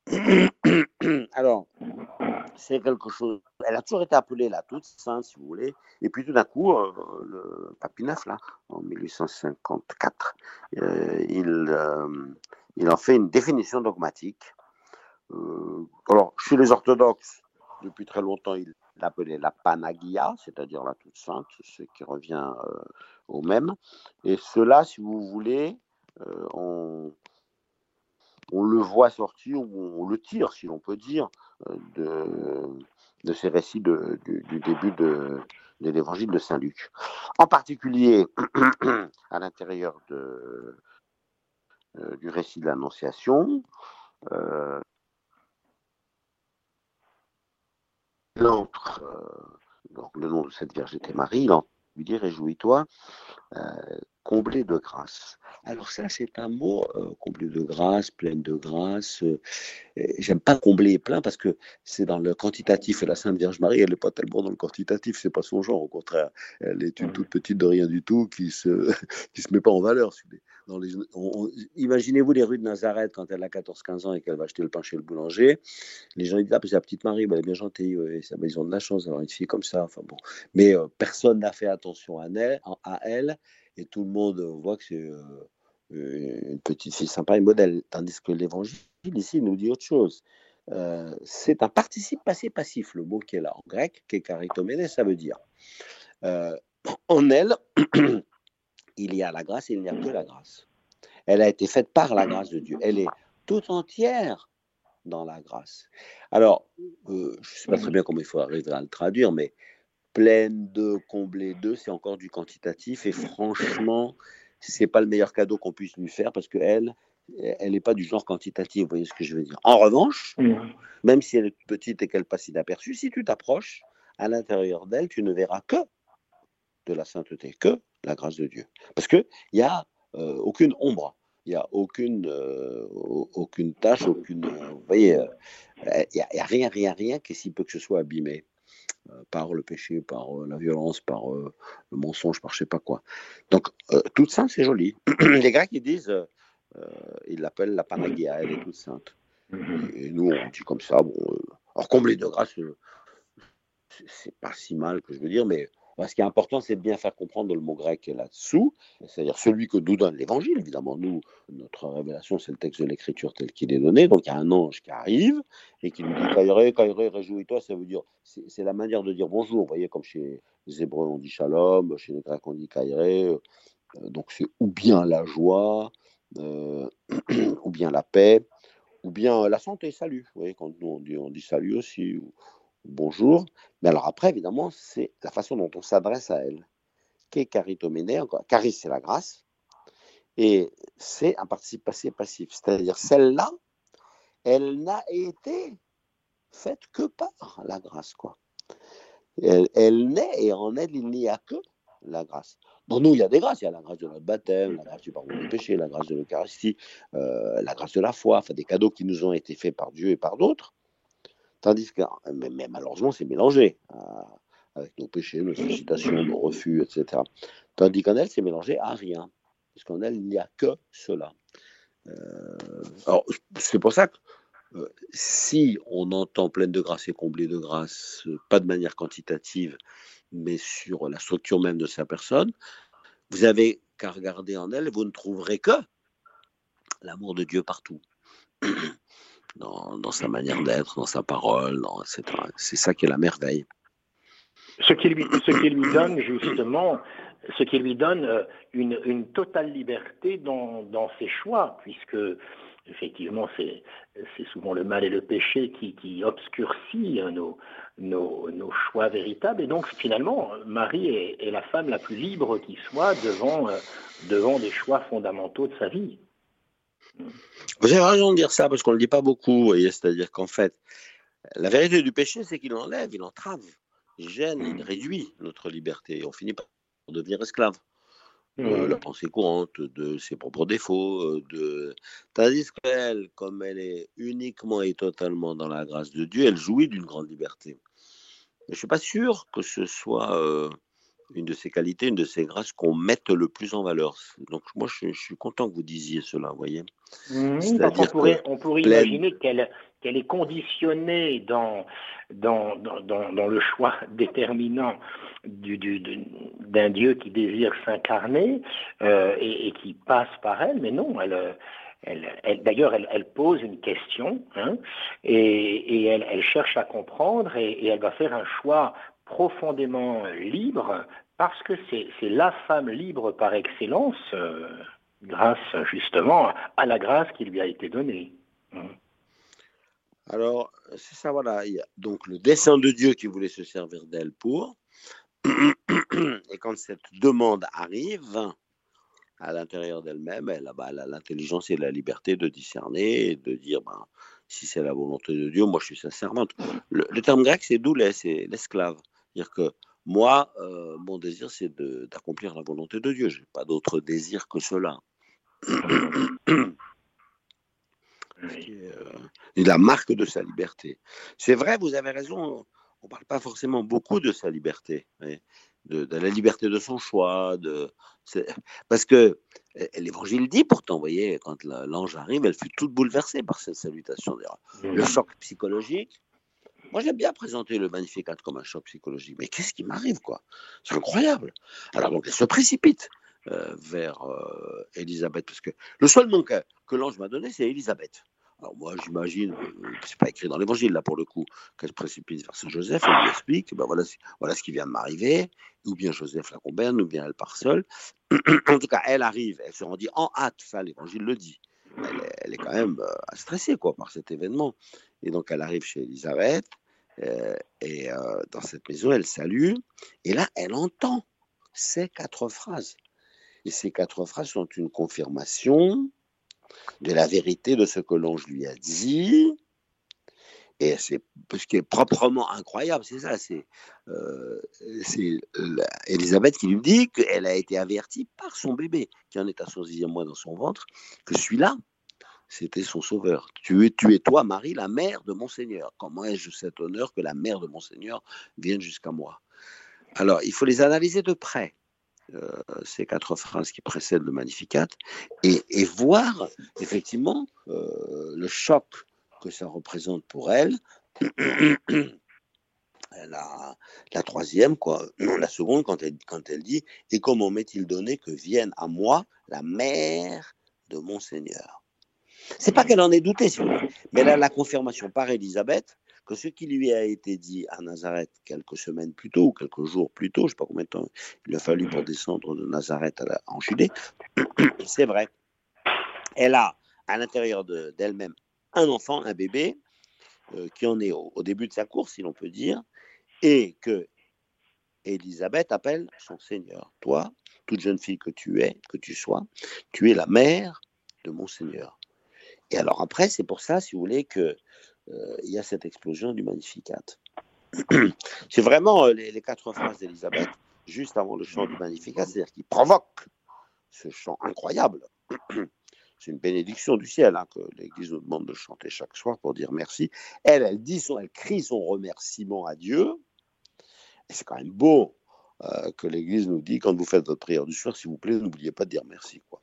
*coughs* Alors, c'est quelque chose. Elle a toujours été appelée la toute sainte, si vous voulez. Et puis tout d'un coup, le Papineuf, là, en 1854, il, il en fait une définition dogmatique. Euh, alors, chez les orthodoxes, depuis très longtemps, il l'appelait la panagia, c'est-à-dire la toute sainte, ce qui revient euh, au même. Et cela, si vous voulez, euh, on, le voit sortir, ou on le tire, si l'on peut dire, de, ces récits du, début de, l'évangile de Saint Luc. En particulier, *clears throat* à l'intérieur de, du récit de l'Annonciation. Euh, entre, donc le nom de cette Vierge était Marie, il lui dit Réjouis-toi, comblé de grâce. Alors ça, c'est un mot euh, comblé de grâce, pleine de grâce. Euh, J'aime pas combler plein parce que c'est dans le quantitatif et la Sainte Vierge Marie, elle n'est pas tellement dans le quantitatif, c'est pas son genre. Au contraire, elle est une toute petite de rien du tout qui se *laughs* qui se met pas en valeur. Imaginez-vous les rues de Nazareth quand elle a 14-15 ans et qu'elle va acheter le pain chez le boulanger. Les gens disent ah, c'est la petite Marie, elle est bien gentille, ils ont de la chance d'avoir une fille comme ça. Enfin bon, mais euh, personne n'a fait attention à elle, à elle et tout le monde voit que c'est euh, une petite fille sympa et modèle. Tandis que l'évangile ici nous dit autre chose. Euh, c'est un participe passé passif, le mot qui est là en grec, caritomène, ça veut dire en elle, *clears throat* il y a la grâce et il n'y a que la grâce. Elle a été faite par la grâce de Dieu. Elle est tout entière dans la grâce. Alors, je ne sais pas très bien comment il faut arriver à le traduire, mais pleine de, comblée de, c'est encore du quantitatif. Et franchement, c'est pas le meilleur cadeau qu'on puisse lui faire parce qu'elle, elle n'est pas du genre quantitatif, vous voyez ce que je veux dire. En revanche, même si elle est petite et qu'elle passe inaperçue, si tu t'approches, à l'intérieur d'elle, tu ne verras que de la sainteté, que la grâce de Dieu. Parce qu'il n'y a euh, aucune ombre, il n'y a aucune, euh, aucune tâche, aucune. vous voyez, euh, il n'y a, rien, rien, rien qui, si peu que ce soit, abîmé. Euh, par le péché, par euh, la violence, par euh, le mensonge, par je sais pas quoi. Donc, toute sainte, c'est joli. *clears throat* Les Grecs, ils disent, ils l'appellent la Panagia, elle est toute sainte. Et nous, on dit comme ça, bon, alors comblé de grâce, c'est pas si mal que je veux dire, mais ce qui est important, c'est de bien faire comprendre le mot grec là-dessous, c'est-à-dire celui que nous donne l'Évangile. Évidemment, nous, notre révélation, c'est le texte de l'Écriture tel qu'il est donné. Donc, il y a un ange qui arrive et qui nous dit Kairé, Kairé, réjouis-toi. Ça veut dire, c'est la manière de dire bonjour. Vous voyez, comme chez les Hébreux, on dit shalom, chez les Grecs, on dit Kairé. Euh, donc, c'est ou bien la joie, euh, *clears throat* ou bien la paix, ou bien la santé, salut. Vous voyez, quand nous, on dit, on dit salut aussi bonjour. Mais alors après, évidemment, c'est la façon dont on s'adresse à elle. Qu'est caritomene Caris, c'est la grâce. Et c'est un participe passé passif. C'est-à-dire, celle-là, elle n'a été faite que par la grâce. quoi. Elle, elle naît et en elle, il n'y a que la grâce. Dans nous, il y a des grâces. Il y a la grâce de notre baptême, la grâce du pardon des péchés, la grâce de l'Eucharistie, euh, la grâce de la foi, enfin des cadeaux qui nous ont été faits par Dieu et par d'autres. Tandis que, malheureusement, c'est mélangé euh, avec nos péchés, nos sollicitations, nos refus, etc. Tandis qu'en elle, c'est mélangé à rien. Parce qu'en elle, il n'y a que cela. Euh, alors, c'est pour ça que euh, si on entend pleine de grâce et comblée de grâce, pas de manière quantitative, mais sur la structure même de sa personne, vous avez qu'à regarder en elle, vous ne trouverez que l'amour de Dieu partout dans, sa manière d'être, dans sa parole, etc. C'est ça qui est la merveille. Ce qui lui, ce qui lui donne justement, ce qui lui donne euh, une, totale liberté dans, ses choix, puisque effectivement c'est souvent le mal et le péché qui, qui obscurcit nos, choix véritables. Et donc finalement, Marie est, la femme la plus libre qui soit devant, euh, devant des choix fondamentaux de sa vie. Vous avez raison de dire ça parce qu'on ne le dit pas beaucoup. C'est-à-dire qu'en fait, la vérité du péché, c'est qu'il enlève, il entrave, il gêne, il réduit notre liberté. on finit par devenir esclave. Euh, la pensée courante, de ses propres défauts, euh, de... tandis qu'elle, comme elle est uniquement et totalement dans la grâce de Dieu, elle jouit d'une grande liberté. Mais je ne suis pas sûr que ce soit euh, une de ses qualités, une de ses grâces qu'on mette le plus en valeur. Donc moi, je, suis content que vous disiez cela, vous voyez. Mmh, on pourrait, on pourrait imaginer qu'elle qu'elle est conditionnée dans, dans, dans, dans, le choix *laughs* déterminant du, du, d'un Dieu qui désire s'incarner euh, et, et, qui passe par elle, mais non, elle, elle, elle, d'ailleurs, elle, elle, pose une question hein, et, et elle, elle, cherche à comprendre et, et, elle va faire un choix profondément libre parce que c'est la femme libre par excellence, euh, grâce justement à la grâce qui lui a été donnée. Hein. Alors, c'est ça, voilà. Il y a donc le dessein de Dieu qui voulait se servir d'elle pour. *clears throat* Et quand cette demande arrive à l'intérieur d'elle-même, elle, bah, elle, a l'intelligence et la liberté de discerner et de dire ben, si c'est la volonté de Dieu, moi je suis sa servante. Le, terme grec, c'est doulet, c'est l'esclave. C'est-à-dire que moi, euh, mon désir, c'est d'accomplir la volonté de Dieu. Je n'ai pas d'autre désir que cela. C'est la marque de sa liberté. C'est vrai, vous avez raison, on ne parle pas forcément beaucoup de sa liberté de, la liberté de son choix. De, parce que l'évangile dit pourtant, vous voyez, quand l'ange arrive, elle fut toute bouleversée par cette salutation. Le choc psychologique. Moi, j'aime bien présenter le Magnificat comme un choc psychologique. Mais qu'est-ce qui m'arrive, quoi? C'est incroyable. Alors, donc, elle se précipite euh, vers euh, Élisabeth, parce que le seul nom que, l'ange m'a donné, c'est Élisabeth. Alors moi, j'imagine, euh, c'est pas écrit dans l'évangile là pour le coup, qu'elle se précipite vers Saint Joseph, elle lui explique, ben voilà, voilà ce qui vient de m'arriver, ou bien Joseph la combaine, ou bien elle part seule. *clears throat* en tout cas, elle arrive, elle se rendit en hâte, ça l'évangile le dit. Elle est, quand même stressée quoi par cet événement. Et donc elle arrive chez Elisabeth, euh, et dans cette maison, elle salue, et là, elle entend ces quatre phrases. Et ces quatre phrases sont une confirmation de la vérité de ce que l'ange lui a dit. Et c'est ce qui est proprement incroyable, c'est ça, c'est euh, Elisabeth qui lui dit qu'elle a été avertie par son bébé, qui en est à son sixième mois dans son ventre, que celui-là, c'était son sauveur. Tu es, tu toi, Marie, la mère de mon Seigneur. Comment ai-je cet honneur que la mère de mon Seigneur vienne jusqu'à moi? Alors, il faut les analyser de près. Euh, ces quatre phrases qui précèdent le Magnificat et, voir effectivement euh, le choc que ça représente pour elle. *clears throat* La, troisième, quoi, *clears throat* la seconde, quand elle, quand elle dit Et comment m'est-il donné que vienne à moi la mère de mon Seigneur C'est pas qu'elle en ait douté, mais elle a la confirmation par Élisabeth que ce qui lui a été dit à Nazareth quelques semaines plus tôt, ou quelques jours plus tôt, je ne sais pas combien de temps il a fallu pour descendre de Nazareth à en Judée, *coughs* c'est vrai. Elle a à l'intérieur d'elle-même un enfant, un bébé, euh, qui en est au, début de sa course, si l'on peut dire, et que Élisabeth appelle son Seigneur. Toi, toute jeune fille que tu es, que tu sois, tu es la mère de mon Seigneur. Et alors après, c'est pour ça, si vous voulez, que euh, y a cette explosion du Magnificat. *clears throat* C'est vraiment euh, les, quatre phrases d'Elisabeth, juste avant le chant du Magnificat, c'est-à-dire qui provoque ce chant incroyable. *clears throat* C'est une bénédiction du ciel hein, que l'Église nous demande de chanter chaque soir pour dire merci. Elle, elle dit son, elle crie son remerciement à Dieu. Et c'est quand même beau euh, que l'Église nous dit quand vous faites votre prière du soir, s'il vous plaît, n'oubliez pas de dire merci. Quoi.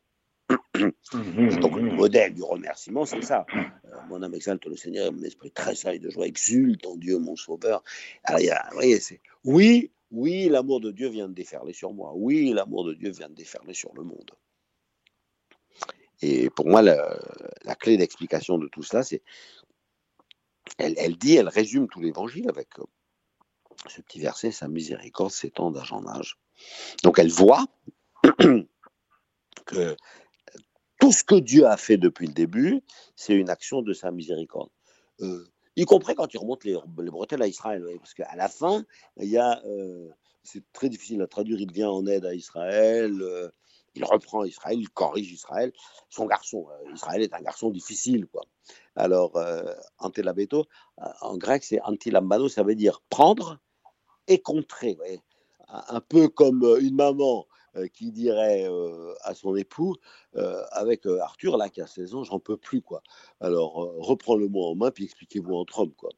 Donc le modèle du remerciement, c'est ça. Euh, mon âme exalte le Seigneur, mon esprit tressaille de joie, exulte en Dieu, mon Sauveur. Alors, vous voyez, oui, oui, l'amour de Dieu vient de déferler sur moi. Oui, l'amour de Dieu vient de déferler sur le monde. Et pour moi, la, clé d'explication de tout cela, c'est elle, elle, dit, elle résume tout l'évangile avec euh, ce petit verset, sa miséricorde s'étend d'âge en âge. Donc elle voit *clears throat* que tout ce que Dieu a fait depuis le début, c'est une action de sa miséricorde. Euh, y compris quand il remonte les, bretelles à Israël. parce qu'à la fin, il y a. Euh, c'est très difficile à traduire. Il vient en aide à Israël. Euh, il reprend Israël, il corrige Israël. Son garçon, Israël est un garçon difficile, quoi. Alors, antelabeto, en grec, c'est antilambano, ça veut dire prendre et contrer. Un peu comme une maman qui dirait euh, à son époux, euh, avec Arthur, là, qui a 16 ans, j'en peux plus, quoi. Alors, reprends-le-moi en main, puis expliquez-vous entre hommes, quoi.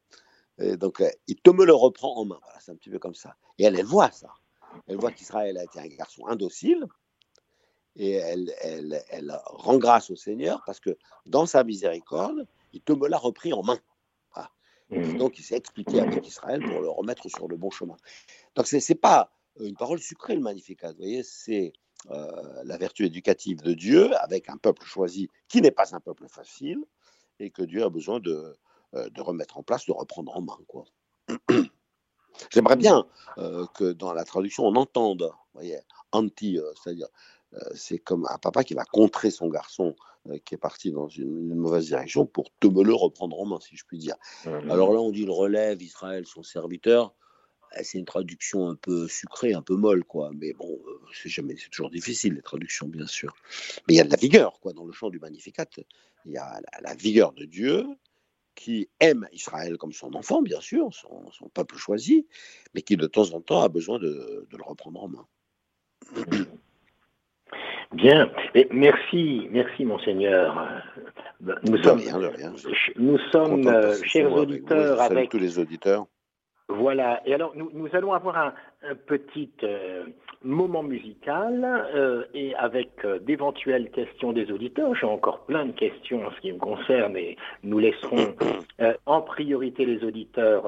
Et donc, il te me le reprend en main. Voilà, c'est un petit peu comme ça. Et elle, elle voit ça. Elle voit qu'Israël a été un garçon indocile, et elle, elle, elle, rend grâce au Seigneur parce que dans sa miséricorde, il te me l'a repris en main. Et mmh. donc, il s'est expliqué avec Israël pour le remettre sur le bon chemin. Donc, c'est n'est pas une parole sucrée, le Magnificat. Vous voyez, c'est euh, la vertu éducative de Dieu avec un peuple choisi qui n'est pas un peuple facile et que Dieu a besoin de, euh, de remettre en place, de reprendre en main. Quoi. *clears throat* J'aimerais bien euh, que dans la traduction, on entende, vous voyez, anti, c'est-à-dire, c'est comme un papa qui va contrer son garçon qui est parti dans une, mauvaise direction pour te me le reprendre en main, si je puis dire. Alors là, on dit le relève Israël, son serviteur. Eh, c'est une traduction un peu sucrée, un peu molle, quoi. Mais bon, euh, c'est jamais, c'est toujours difficile les traductions, bien sûr. Mais il y a de la vigueur, quoi, dans le chant du Magnificat. Il y a la, vigueur de Dieu qui aime Israël comme son enfant, bien sûr, son, peuple choisi, mais qui de temps en temps a besoin de, le reprendre en main. Bien, merci, merci monseigneur. Nous sommes, rien, rien. Nous sommes, euh, chers auditeurs, avec tous les auditeurs. Voilà, et alors nous, nous allons avoir un, petit euh, moment musical euh, et avec euh, d'éventuelles questions des auditeurs. J'ai encore plein de questions en ce qui me concerne et nous laisserons en priorité les auditeurs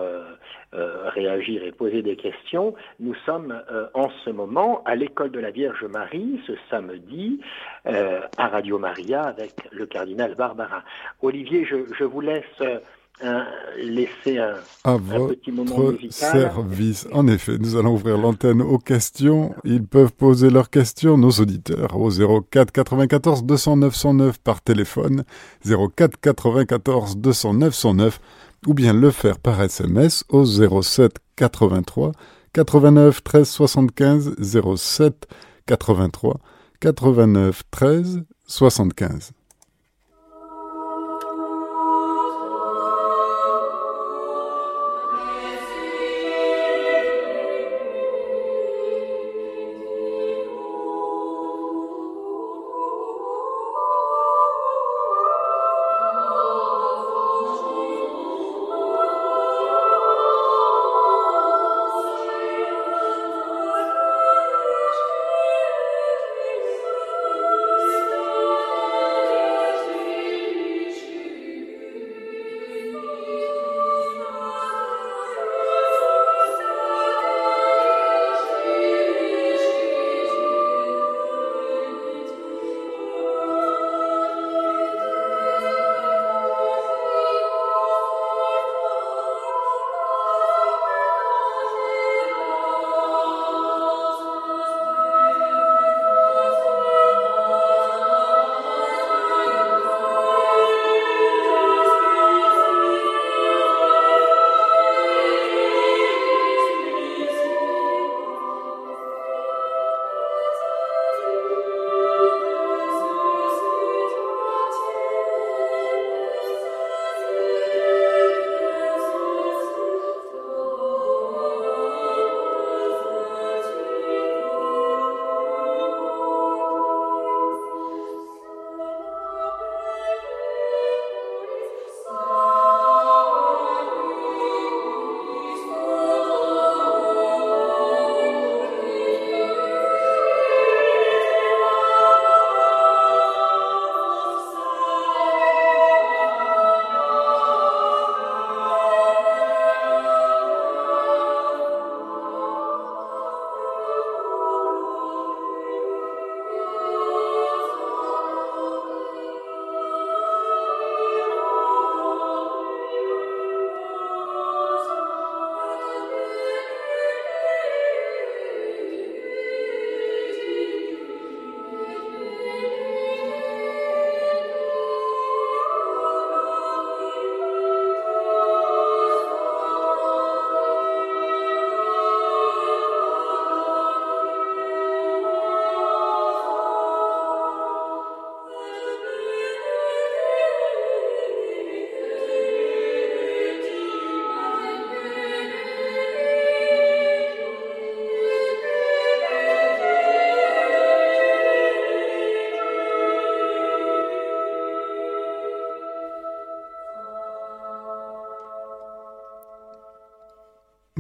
réagir et poser des questions. Nous sommes en ce moment à l'école de la Vierge Marie ce samedi à Radio Maria avec le cardinal Barbarin. Olivier, je, je vous laisse laisser un, à petit moment service. En effet, nous allons ouvrir l'antenne aux questions. Ils peuvent poser leurs questions, nos auditeurs, au 04 94 209 109 par téléphone, 04 94 209 109, ou bien le faire par SMS au 07 83 89 13 75 07 83 89 13 75.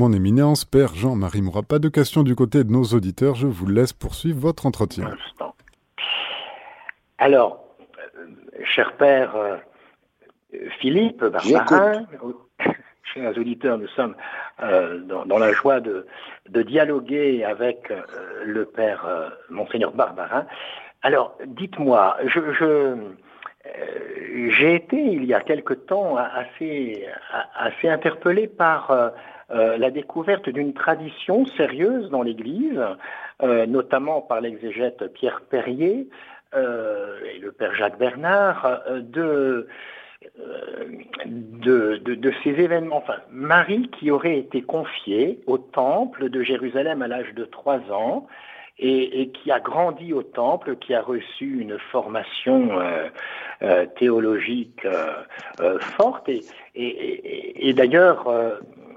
Mon éminence, Père Jean-Marie Moura, pas de questions du côté de nos auditeurs. Je vous laisse poursuivre votre entretien. Alors, euh, cher Père euh, Philippe Barbarin, chers auditeurs, nous sommes euh, dans, la joie de, dialoguer avec le Père Monseigneur Barbarin. Alors, dites-moi, je, j'ai été il y a quelque temps assez, assez interpellé par euh, la découverte d'une tradition sérieuse dans l'Église, euh, notamment par l'exégète Pierre Perrier euh, et le père Jacques Bernard, de, ces événements. Enfin, Marie qui aurait été confiée au temple de Jérusalem à l'âge de trois ans et, qui a grandi au temple, qui a reçu une formation théologique forte. Et, d'ailleurs,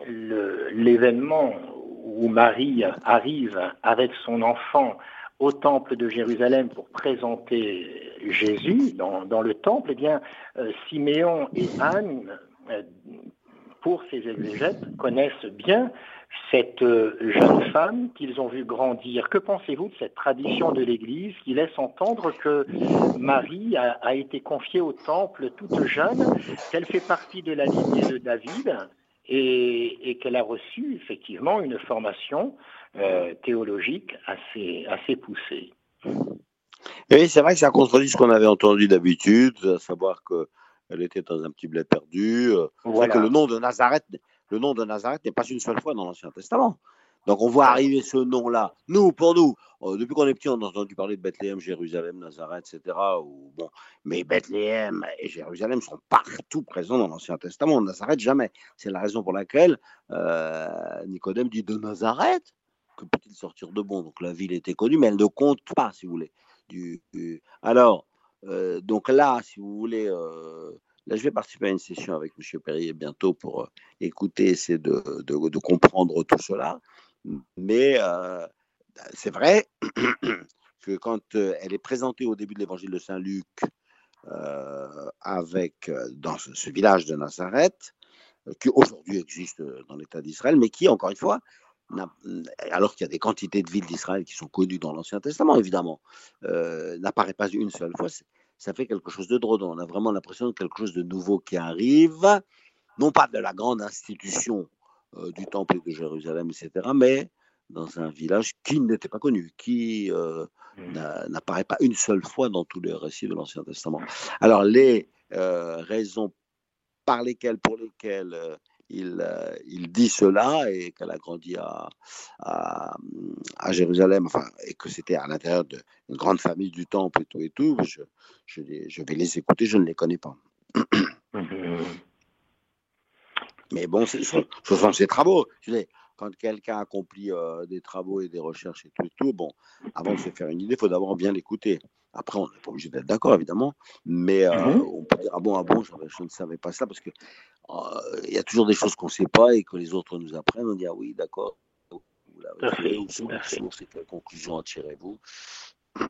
l'événement où Marie arrive avec son enfant au temple de Jérusalem pour présenter Jésus dans, le temple, eh bien, Siméon et Anne, pour ces exégètes, connaissent bien cette euh, jeune femme qu'ils ont vue grandir. Que pensez-vous de cette tradition de l'Église qui laisse entendre que Marie a, été confiée au temple toute jeune, qu'elle fait partie de la lignée de David et, qu'elle a reçu effectivement une formation euh, théologique assez, assez poussée Oui, c'est vrai que ça contredit ce qu'on avait entendu d'habitude, à savoir qu'elle était dans un petit bled perdu. Voilà. que le nom de Nazareth le nom de Nazareth n'est pas une seule fois dans l'Ancien Testament. Donc on voit arriver ce nom-là. Nous, pour nous, euh, depuis qu'on est petit, on a entendu parler de Bethléem, Jérusalem, Nazareth, etc. Ou, bon, mais Bethléem et Jérusalem sont partout présents dans l'Ancien Testament. Nazareth, jamais. C'est la raison pour laquelle euh, Nicodème dit de Nazareth, que peut-il sortir de bon Donc la ville était connue, mais elle ne compte pas, si vous voulez. Du, alors, euh, donc là, si vous voulez, Là, je vais participer à une session avec M. Perrier bientôt pour euh, écouter, essayer de, de, comprendre tout cela. Mais euh, c'est vrai *clears throat* que quand euh, elle est présentée au début de l'évangile de Saint-Luc, avec, dans ce, village de Nazareth, qui aujourd'hui existe dans l'État d'Israël, mais qui, encore une fois, alors qu'il y a des quantités de villes d'Israël qui sont connues dans l'Ancien Testament, évidemment, n'apparaît pas une seule fois ça fait quelque chose de drôle. On a vraiment l'impression de quelque chose de nouveau qui arrive, non pas de la grande institution euh, du Temple de Jérusalem, etc., mais dans un village qui n'était pas connu, qui euh, mmh. n'apparaît pas une seule fois dans tous les récits de l'Ancien Testament. Alors, les euh, raisons par lesquelles, pour lesquelles il, il, dit cela et qu'elle a grandi à, à, à, Jérusalem, enfin, et que c'était à l'intérieur d'une grande famille du temple et tout et tout, je, je, je, vais les écouter, je ne les connais pas. Mais bon, ce sont ses travaux. Quand quelqu'un accomplit euh, des travaux et des recherches et tout et tout, bon, avant de se faire une idée, il faut d'abord bien l'écouter. Après, on n'est pas obligé d'être d'accord, évidemment, mais euh, mhm. on peut dire ah bon, ah bon, je, je, ne savais pas ça parce que euh, il y a toujours des choses qu'on ne sait pas et que les autres nous apprennent. On dit ah oui, d'accord. Vous l'avez fait, quelle conclusion en tirez-vous?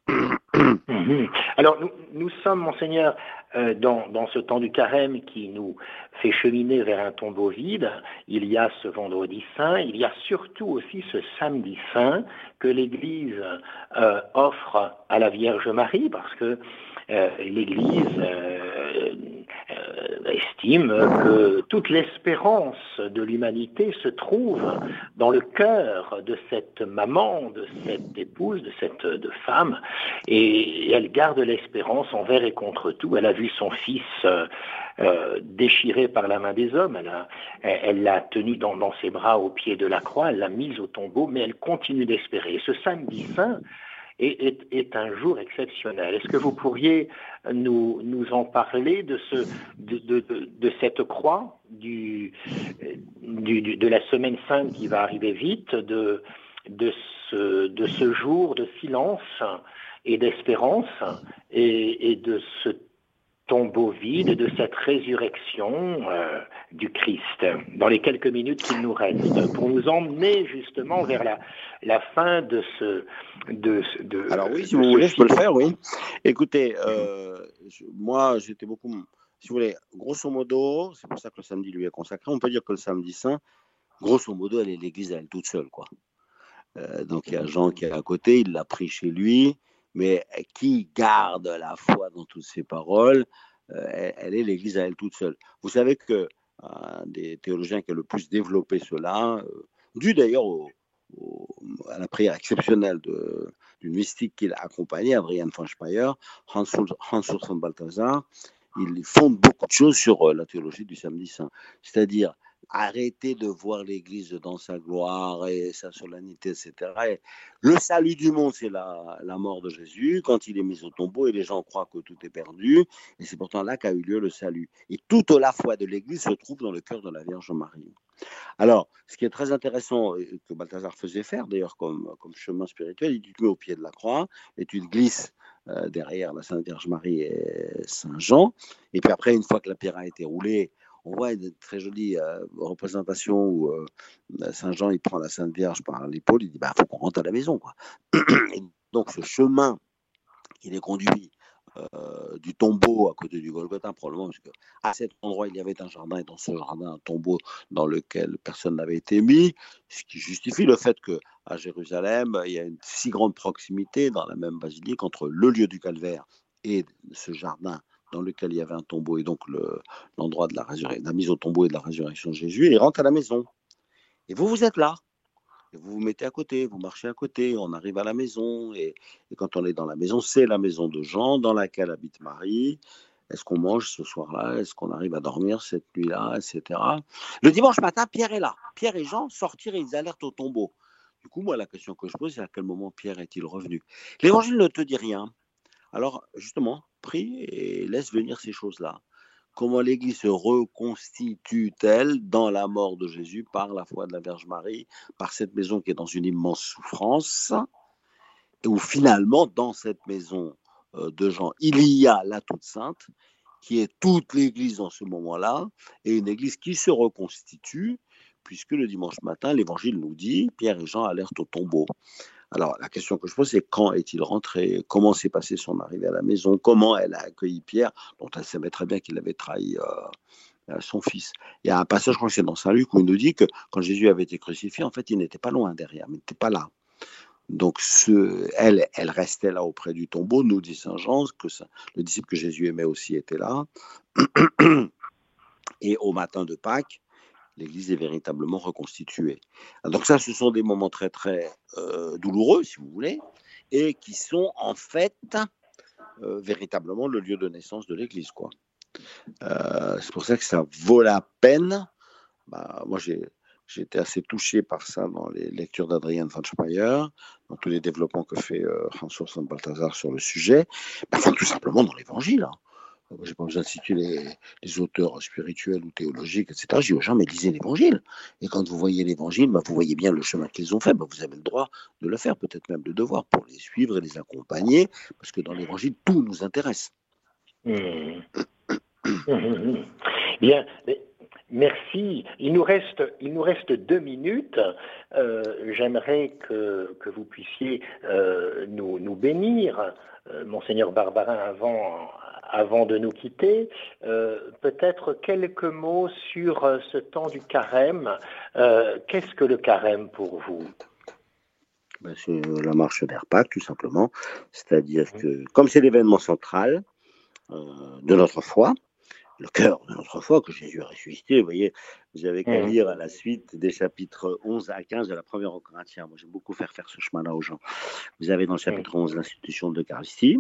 Mhm. *clears throat* Alors nous, sommes, monseigneur, euh, dans, ce temps du carême qui nous fait cheminer vers un tombeau vide. Il y a ce vendredi saint, il y a surtout aussi ce samedi saint que l'Église euh, offre à la Vierge Marie, parce que euh, l'Église que toute l'espérance de l'humanité se trouve dans le cœur de cette maman, de cette épouse, de cette femme, et elle garde l'espérance envers et contre tout. Elle a vu son fils euh, déchiré par la main des hommes, elle l'a tenu dans, dans ses bras au pied de la croix, elle l'a mise au tombeau, mais elle continue d'espérer. Ce samedi saint, est, un jour exceptionnel. Est-ce que vous pourriez nous, en parler de, ce, de, de, cette croix de la semaine sainte qui va arriver vite, de, de, ce, de ce jour de silence et d'espérance et, et de ce tombeau vide de cette résurrection euh, du Christ dans les quelques minutes qu'il nous reste pour nous emmener justement vers la, la fin de ce de, de alors oui si vous voulez je peux le faire oui. Écoutez euh, moi j'étais beaucoup si vous voulez grosso modo c'est pour ça que le samedi lui est consacré on peut dire que le samedi saint grosso modo elle est l'église elle toute seule quoi. Euh, donc il y a Jean qui est à côté il l'a pris chez lui mais qui garde la foi dans toutes ces paroles, euh, elle, est l'Église à elle toute seule. Vous savez que des théologiens qui a le plus développé cela, euh, dû d'ailleurs à la prière exceptionnelle d'une mystique qu'il a accompagnée, Adrian von Speyer, Hans, Hans Balthasar, il fonde beaucoup de choses sur euh, la théologie du samedi saint. C'est-à-dire, arrêter de voir l'Église dans sa gloire et sa solennité, etc. le salut du monde, c'est la, la, mort de Jésus, quand il est mis au tombeau et les gens croient que tout est perdu. Et c'est pourtant là qu'a eu lieu le salut. Et toute la foi de l'Église se trouve dans le cœur de la Vierge Marie. Alors, ce qui est très intéressant, que Balthazar faisait faire d'ailleurs comme, comme chemin spirituel, il te met au pied de la croix et tu te glisses euh, derrière la Sainte Vierge Marie et Saint Jean. Et puis après, une fois que la pierre a été roulée, on voit une très jolie euh, représentation où euh, Saint Jean il prend la Sainte Vierge par l'épaule, il dit bah faut qu'on rentre à la maison *clears throat* donc ce chemin qui les conduit euh, du tombeau à côté du Golgotha, probablement, parce qu'à cet endroit, il y avait un jardin, et dans ce jardin, un tombeau dans lequel personne n'avait été mis, ce qui justifie le fait qu'à Jérusalem, il y a une si grande proximité dans la même basilique entre le lieu du calvaire et ce jardin dans lequel il y avait un tombeau et donc l'endroit de la, mise au tombeau et de la résurrection de Jésus, il rentre à la maison. Et vous, vous êtes là. Et vous vous mettez à côté, vous marchez à côté, on arrive à la maison, et, quand on est dans la maison, c'est la maison de Jean dans laquelle habite Marie. Est-ce qu'on mange ce soir-là? Est-ce qu'on arrive à dormir cette nuit-là? Etc. Le dimanche matin, Pierre est là. Pierre et Jean sortirent et ils alertent au tombeau. Du coup, moi, la question que je pose, c'est à quel moment Pierre est-il revenu? L'évangile ne te dit rien. Alors, justement, prie et laisse venir ces choses-là. Comment l'Église se reconstitue-t-elle dans la mort de Jésus par la foi de la Vierge Marie, par cette maison qui est dans une immense souffrance, et où finalement, dans cette maison euh, de Jean, il y a la toute sainte, qui est toute l'Église en ce moment-là, et une Église qui se reconstitue, puisque le dimanche matin, l'Évangile nous dit, Pierre et Jean alertent au tombeau. Alors, la question que je pose, c'est quand est-il rentré? Comment s'est passé son arrivée à la maison? Comment elle a accueilli Pierre, dont elle savait très bien qu'il avait trahi euh, euh, son fils? Il y a un passage, je crois que c'est dans Saint-Luc, où il nous dit que quand Jésus avait été crucifié, en fait, il n'était pas loin derrière, mais il n'était pas là. Donc, elle, elle restait là auprès du tombeau, nous dit Saint Jean, que le disciple que Jésus aimait aussi était là. *clears throat* Et au matin de Pâques, l'Église est véritablement reconstituée. Donc ça, ce sont des moments très très euh, douloureux, si vous voulez, et qui sont en fait euh, véritablement le lieu de naissance de l'Église. Euh, c'est pour ça que ça vaut la peine. Bah, moi, j'ai été assez touché par ça dans les lectures d'Adrien van Speyer, dans tous les développements que fait François Saint Balthazar sur le sujet. Bah, tout simplement dans l'Évangile. Hein. Je n'ai pas besoin de citer les, auteurs spirituels ou théologiques, etc. Je dis aux gens, mais lisez l'évangile. Et quand vous voyez l'évangile, bah, vous voyez bien le chemin qu'ils ont fait. Bah, vous avez le droit de le faire, peut-être même le devoir, pour les suivre et les accompagner, parce que dans l'évangile, tout nous intéresse. Mmh. Bien, Merci. Il nous reste, il nous reste deux minutes. Euh, j'aimerais que, que, vous puissiez euh, nous, nous, bénir, euh, monseigneur Barbarin, avant, avant de nous quitter, euh, peut-être quelques mots sur euh, ce temps du carême. Euh, qu'est-ce que le carême pour vous? Ben, C'est la marche vers Pâques, tout simplement. C'est-à-dire que, comme c'est l'événement central de notre foi, le cœur de notre foi, que Jésus a ressuscité. Vous voyez, vous avez qu'à lire à la suite des chapitres 11 à 15 de la première au Corinthiens. Moi, j'aime beaucoup faire faire ce chemin-là aux gens. Vous avez dans le chapitre 11 mmh. l'institution de l'Eucharistie.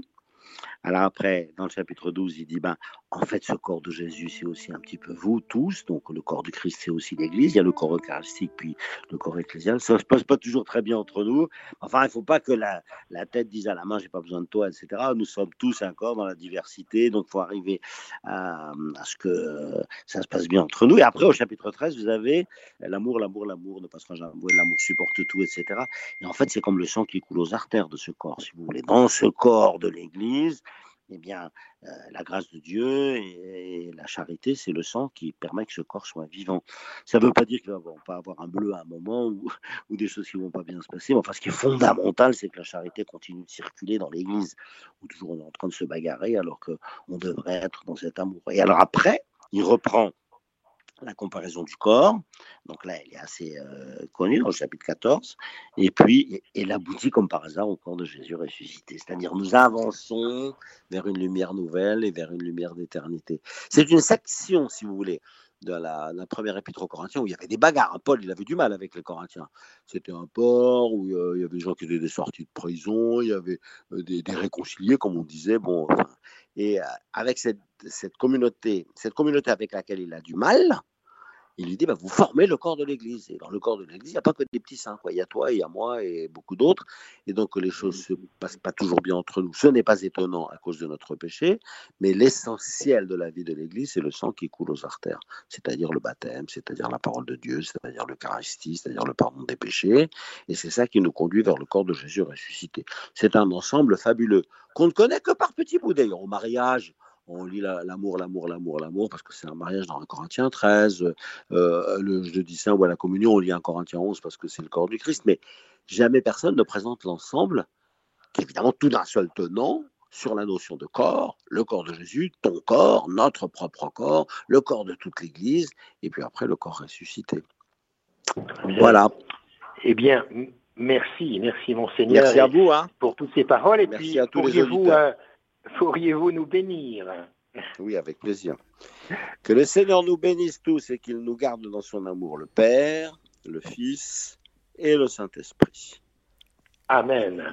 Alors après, dans le chapitre 12, il dit, ben, en fait, ce corps de Jésus, c'est aussi un petit peu vous tous. Donc le corps du Christ, c'est aussi l'Église. Il y a le corps eucharistique, puis le corps ecclésial. Ça ne se passe pas toujours très bien entre nous. Enfin, il ne faut pas que la, tête dise à la main, j'ai pas besoin de toi, etc. Nous sommes tous un corps dans la diversité. Donc il faut arriver à, à, ce que ça se passe bien entre nous. Et après, au chapitre 13, vous avez l'amour, l'amour, l'amour ne passera jamais. L'amour supporte tout, etc. Et en fait, c'est comme le sang qui coule aux artères de ce corps, si vous voulez. Dans ce corps de l'Église, eh bien, euh, la grâce de Dieu et, la charité, c'est le sang qui permet que ce corps soit vivant. Ça ne veut pas dire qu'il ne va pas avoir un bleu à un moment ou, *laughs* des choses qui vont pas bien se passer. Mais enfin, ce qui est fondamental, c'est que la charité continue de circuler dans l'Église, où toujours on est en train de se bagarrer alors qu'on devrait être dans cet amour. Et alors après, il reprend la comparaison du corps. Donc là, elle est assez euh, connue dans le chapitre 14. Et puis, elle aboutit comme par hasard au corps de Jésus ressuscité. C'est-à-dire, nous avançons vers une lumière nouvelle et vers une lumière d'éternité. C'est une section, si vous voulez, de la, première épître aux Corinthiens où il y avait des bagarres. Paul, il avait du mal avec les Corinthiens. C'était un port où euh, il y avait des gens qui étaient des sorties de prison, il y avait euh, des, réconciliés, comme on disait. Bon, et avec cette, cette, communauté, cette communauté avec laquelle il a du mal, il lui dit bah, Vous formez le corps de l'Église. Et dans le corps de l'Église, il n'y a pas que des petits saints. Quoi. Il y a toi, il y a moi et beaucoup d'autres. Et donc, les choses ne se passent pas toujours bien entre nous. Ce n'est pas étonnant à cause de notre péché, mais l'essentiel de la vie de l'Église, c'est le sang qui coule aux artères, c'est-à-dire le baptême, c'est-à-dire la parole de Dieu, c'est-à-dire l'Eucharistie, c'est-à-dire le pardon des péchés. Et c'est ça qui nous conduit vers le corps de Jésus ressuscité. C'est un ensemble fabuleux qu'on ne connaît que par petits bouts. D'ailleurs, au mariage, on lit l'amour, l'amour, l'amour, l'amour, parce que c'est un mariage dans un Corinthien 13. Euh, le jeudi saint ou à la communion, on lit un Corinthien 11 parce que c'est le corps du Christ. Mais jamais personne ne présente l'ensemble, qui est évidemment tout d'un seul tenant, sur la notion de corps, le corps de Jésus, ton corps, notre propre corps, le corps de toute l'Église, et puis après le corps ressuscité. Voilà. Eh bien, merci, merci Monseigneur. Merci à vous hein. pour toutes ces paroles. Et merci puis, à tous les vous Pourriez-vous nous bénir? Oui, avec plaisir. Que le Seigneur nous bénisse tous et qu'il nous garde dans son amour, le Père, le Fils et le Saint-Esprit. Amen.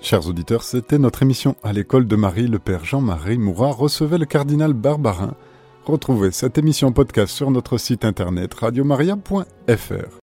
Chers auditeurs, c'était notre émission à l'école de Marie. Le Père Jean-Marie Mourat recevait le cardinal Barbarin. Retrouvez cette émission podcast sur notre site internet radiomaria.fr.